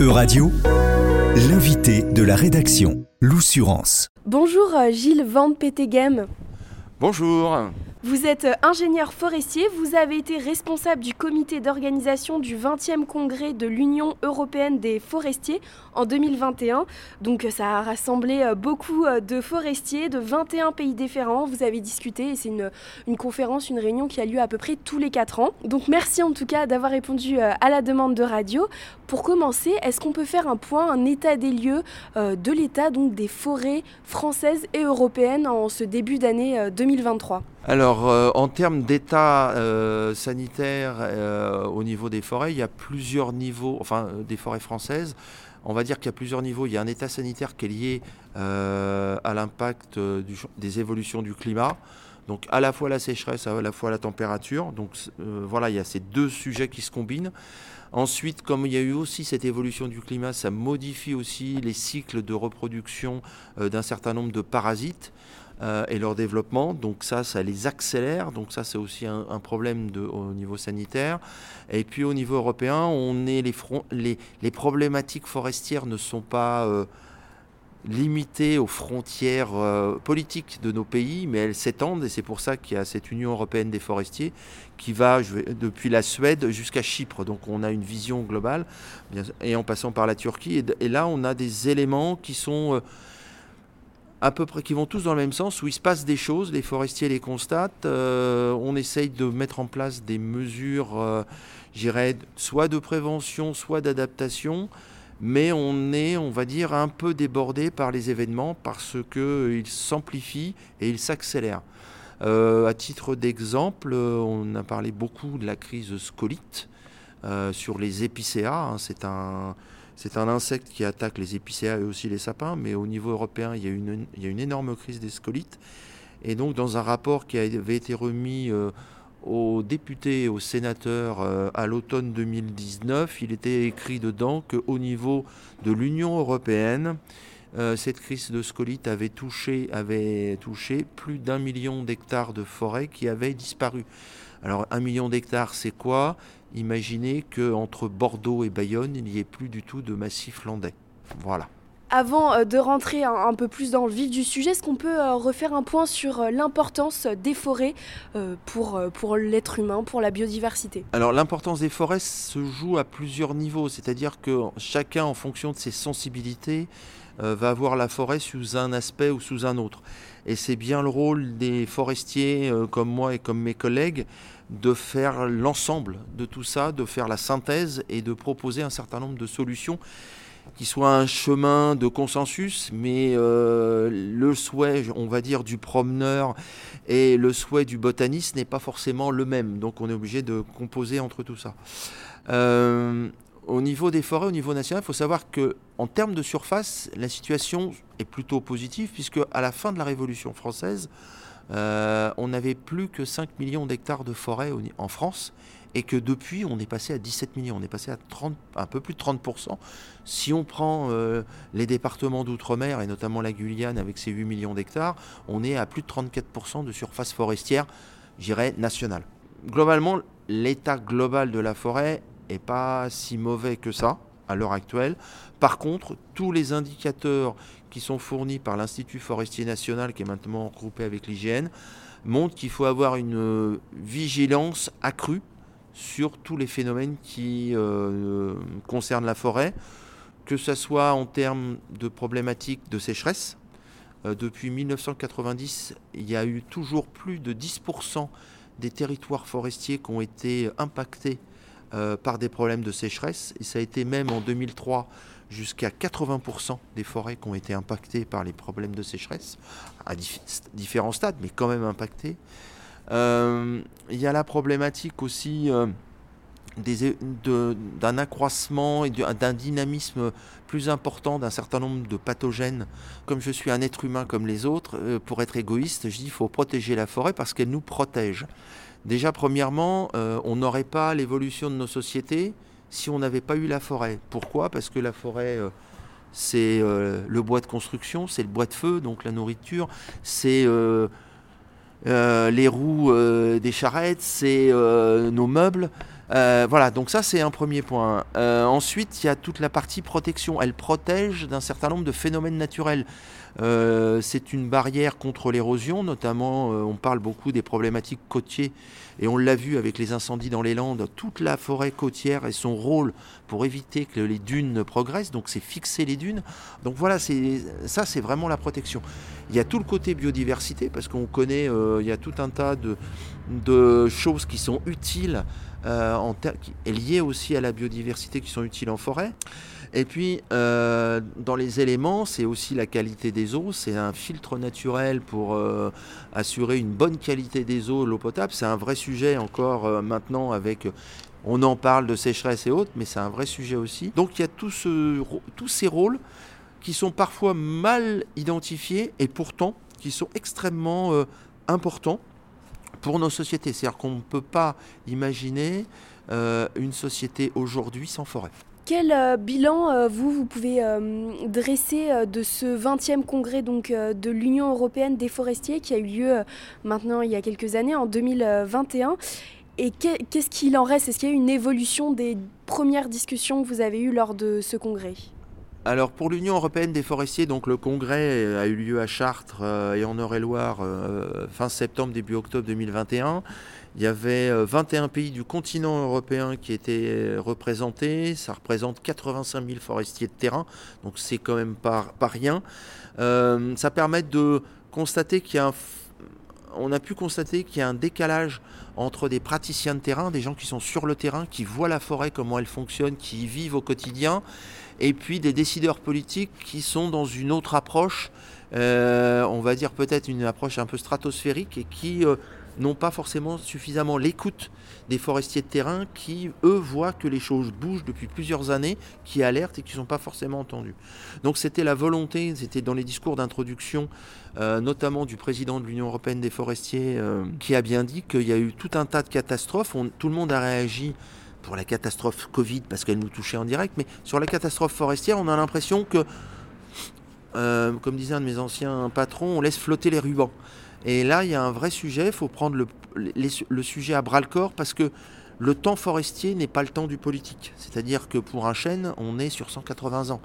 Euradio, l'invité de la rédaction, l'Oussurance. Bonjour euh, Gilles Van Petegem. Bonjour. Vous êtes euh, ingénieur forestier, vous avez été responsable du comité d'organisation du 20e congrès de l'Union européenne des forestiers en 2021. Donc euh, ça a rassemblé euh, beaucoup de forestiers de 21 pays différents. Vous avez discuté et c'est une, conférence, une réunion qui a lieu à peu près tous les 4 ans. Donc merci en tout cas d'avoir répondu à la demande de radio. Pour commencer, est-ce qu'on peut faire un point, un état des lieux de l'état donc des forêts françaises et européennes en ce début d'année 2023 alors, euh, en termes d'état euh, sanitaire euh, au niveau des forêts, il y a plusieurs niveaux, enfin des forêts françaises. On va dire qu'il y a plusieurs niveaux. Il y a un état sanitaire qui est lié à l'impact des évolutions du climat. Donc à la fois la sécheresse, à la fois la température. Donc voilà, il y a ces deux sujets qui se combinent. Ensuite, comme il y a eu aussi cette évolution du climat, ça modifie aussi les cycles de reproduction d'un certain nombre de parasites. Euh, et leur développement. Donc ça, ça les accélère. Donc ça, c'est aussi un, problème au niveau sanitaire. Et puis au niveau européen, on est les, les, les problématiques forestières ne sont pas euh, limitées aux frontières euh, politiques de nos pays, mais elles s'étendent. Et c'est pour ça qu'il y a cette Union européenne des forestiers qui va depuis la Suède jusqu'à Chypre. Donc on a une vision globale, et en passant par la Turquie. Et là, on a des éléments qui sont à peu près qui vont tous dans le même sens, où il se passe des choses, les forestiers les constatent, euh, on essaye de mettre en place des mesures, euh, j'irais, soit de prévention, soit d'adaptation, mais on est, on va dire, un peu débordé par les événements parce qu'ils s'amplifient et ils s'accélèrent. Euh, à titre d'exemple, on a parlé beaucoup de la crise scolite sur les épicéas, hein, c'est un c'est un insecte qui attaque les épicéas et aussi les sapins, mais au niveau européen, il y a une, énorme crise des scolites. Et donc, dans un rapport qui avait été remis euh, aux députés et aux sénateurs euh, à l'automne 2019, il était écrit dedans qu'au niveau de l'Union européenne, euh, cette crise de scolite avait touché, plus d'un million d'hectares de forêt qui avaient disparu. Alors un million d'hectares, c'est quoi? Imaginez qu'entre Bordeaux et Bayonne, il n'y ait plus du tout de massif landais. Voilà. Avant euh, de rentrer un, peu plus dans le vif du sujet, est-ce qu'on peut euh, refaire un point sur euh, l'importance des forêts pour, pour l'être humain, pour la biodiversité? Alors l'importance des forêts se joue à plusieurs niveaux, c'est-à-dire que chacun, en fonction de ses sensibilités, va voir la forêt sous un aspect ou sous un autre. Et c'est bien le rôle des forestiers comme moi et comme mes collègues de faire l'ensemble de tout ça, de faire la synthèse et de proposer un certain nombre de solutions qui soient un chemin de consensus, mais euh, le souhait, on va dire, du promeneur et le souhait du botaniste n'est pas forcément le même. Donc on est obligé de composer entre tout ça. Euh, au niveau des forêts, au niveau national, il faut savoir que en termes de surface, la situation est plutôt positive, puisque à la fin de la Révolution française, euh, on n'avait plus que 5 millions d'hectares de forêt en France et que depuis on est passé à 17 millions, on est passé à 30, un peu plus de 30%. Si on prend euh, les départements d'outre-mer et notamment la Guyane avec ses 8 millions d'hectares, on est à plus de 34% de surface forestière, j'irais, nationale. Globalement, l'état global de la forêt est pas si mauvais que ça à l'heure actuelle. Par contre, tous les indicateurs qui sont fournis par l'Institut forestier national, qui est maintenant regroupé avec l'IGN, montrent qu'il faut avoir une euh, vigilance accrue sur tous les phénomènes qui euh, concernent la forêt, que ce soit en termes de problématiques de sécheresse. Euh, depuis 1990, il y a eu toujours plus de 10% des territoires forestiers qui ont été impactés euh, par des problèmes de sécheresse. Et ça a été même en 2003 jusqu'à 80% des forêts qui ont été impactées par les problèmes de sécheresse, à différents stades, mais quand même impactées. Euh, il y a la problématique aussi euh, d'un accroissement et d'un dynamisme plus important d'un certain nombre de pathogènes. Comme je suis un être humain comme les autres, pour être égoïste, je dis qu'il faut protéger la forêt parce qu'elle nous protège. Déjà, premièrement, euh, on n'aurait pas l'évolution de nos sociétés si on n'avait pas eu la forêt. Pourquoi? Parce que la forêt, euh, c'est euh, le bois de construction, c'est le bois de feu, donc la nourriture, c'est les roues des charrettes, c'est nos meubles. Euh, voilà, donc ça c'est un premier point. Euh, ensuite, il y a toute la partie protection. Elle protège d'un certain nombre de phénomènes naturels. Euh, c'est une barrière contre l'érosion, notamment on parle beaucoup des problématiques côtiers et on l'a vu avec les incendies dans les Landes, toute la forêt côtière et son rôle pour éviter que les dunes ne progressent, donc c'est fixer les dunes. Donc voilà, ça c'est vraiment la protection. Il y a tout le côté biodiversité, parce qu'on connaît, il y a tout un tas de, choses qui sont utiles euh, en liées aussi à la biodiversité qui sont utiles en forêt. Et puis, euh, dans les éléments, c'est aussi la qualité des eaux. C'est un filtre naturel pour euh, assurer une bonne qualité des eaux, l'eau potable. C'est un vrai sujet encore maintenant avec... On en parle de sécheresse et autres, mais c'est un vrai sujet aussi. Donc il y a tous ces rôles qui sont parfois mal identifiés et pourtant qui sont extrêmement importants pour nos sociétés. C'est-à-dire qu'on ne peut pas imaginer euh, une société aujourd'hui sans forêt. Quel euh, bilan euh, vous, vous pouvez dresser de ce 20e congrès donc, de l'Union européenne des forestiers qui a eu lieu maintenant il y a quelques années, en 2021 et qu'est-ce qu'il en reste? Est-ce qu'il y a eu une évolution des premières discussions que vous avez eues lors de ce congrès? Alors pour l'Union européenne des forestiers, donc le congrès a eu lieu à Chartres euh, et en Eure-et-Loire euh, fin septembre, début octobre 2021. Il y avait 21 euh, pays du continent européen qui étaient représentés. Ça représente 85 000 forestiers de terrain, donc c'est quand même pas, rien. ça permet de constater qu'il y a on a pu constater qu'il y a un décalage entre des praticiens de terrain, des gens qui sont sur le terrain, qui voient la forêt, comment elle fonctionne, qui y vivent au quotidien, et puis des décideurs politiques qui sont dans une autre approche, euh, on va dire peut-être une approche un peu stratosphérique, et qui euh, n'ont pas forcément suffisamment l'écoute des forestiers de terrain qui, eux, voient que les choses bougent depuis plusieurs années, qui alertent et qui ne sont pas forcément entendus. Donc c'était la volonté, c'était dans les discours d'introduction, euh, notamment du président de l'Union européenne des forestiers, qui a bien dit qu'il y a eu tout un tas de catastrophes, tout le monde a réagi pour la catastrophe Covid parce qu'elle nous touchait en direct, mais sur la catastrophe forestière, on a l'impression que, euh, comme disait un de mes anciens patrons, on laisse flotter les rubans. Et là, il y a un vrai sujet, il faut prendre le, le sujet à bras le corps parce que le temps forestier n'est pas le temps du politique. C'est-à-dire que pour un chêne, on est sur 180 ans.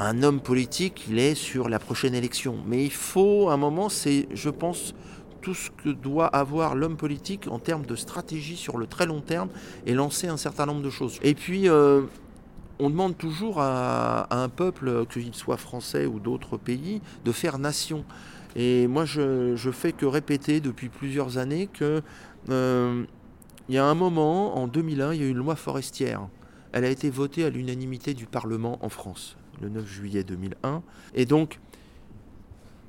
Un homme politique, il est sur la prochaine élection. Mais il faut, un moment, c'est, je pense, tout ce que doit avoir l'homme politique en termes de stratégie sur le très long terme et lancer un certain nombre de choses. Et puis, euh, on demande toujours à, un peuple, qu'il soit français ou d'autres pays, de faire nation. Et moi, je, je fais que répéter depuis plusieurs années que euh, il y a un moment, en 2001, il y a eu une loi forestière. Elle a été votée à l'unanimité du Parlement en France, le 9 juillet 2001. Et donc,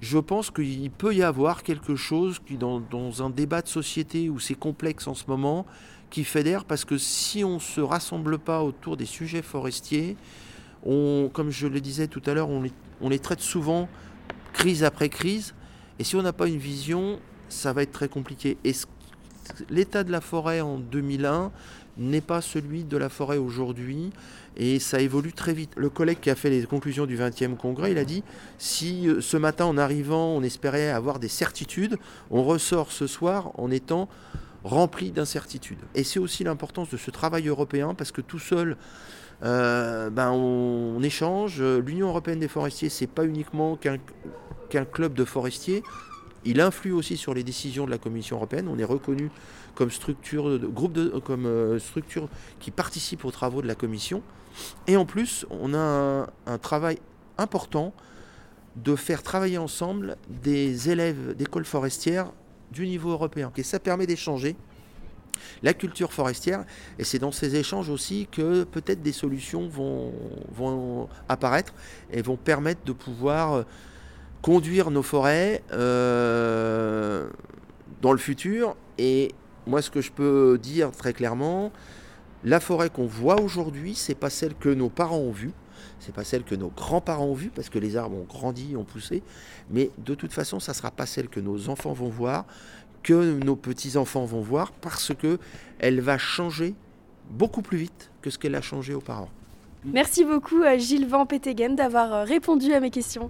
je pense qu'il peut y avoir quelque chose qui, dans, un débat de société où c'est complexe en ce moment, qui fédère parce que si on ne se rassemble pas autour des sujets forestiers, on, comme je le disais tout à l'heure, on les traite souvent crise après crise. Et si on n'a pas une vision, ça va être très compliqué. Et l'état de la forêt en 2001 n'est pas celui de la forêt aujourd'hui et ça évolue très vite. Le collègue qui a fait les conclusions du 20e congrès, il a dit si euh, ce matin en arrivant on espérait avoir des certitudes, on ressort ce soir en étant rempli d'incertitudes. Et c'est aussi l'importance de ce travail européen parce que tout seul, euh, ben on, échange. L'Union européenne des forestiers, c'est pas uniquement qu'un club de forestiers. Il influe aussi sur les décisions de la Commission européenne. On est reconnu comme structure, groupe de, comme euh, structure qui participe aux travaux de la Commission. Et en plus, on a un, travail important de faire travailler ensemble des élèves d'écoles forestières du niveau européen. Et ça permet d'échanger la culture forestière. Et c'est dans ces échanges aussi que peut-être des solutions vont, vont, apparaître et vont permettre de pouvoir conduire nos forêts euh, dans le futur. Et moi, ce que je peux dire très clairement, la forêt qu'on voit aujourd'hui, c'est pas celle que nos parents ont vue, c'est pas celle que nos grands-parents ont vue, parce que les arbres ont grandi, ont poussé, mais de toute façon, ça sera pas celle que nos enfants vont voir, que nos petits-enfants vont voir, parce que elle va changer beaucoup plus vite que ce qu'elle a changé auparavant. Merci beaucoup à Gilles Van Petegem d'avoir euh, répondu à mes questions.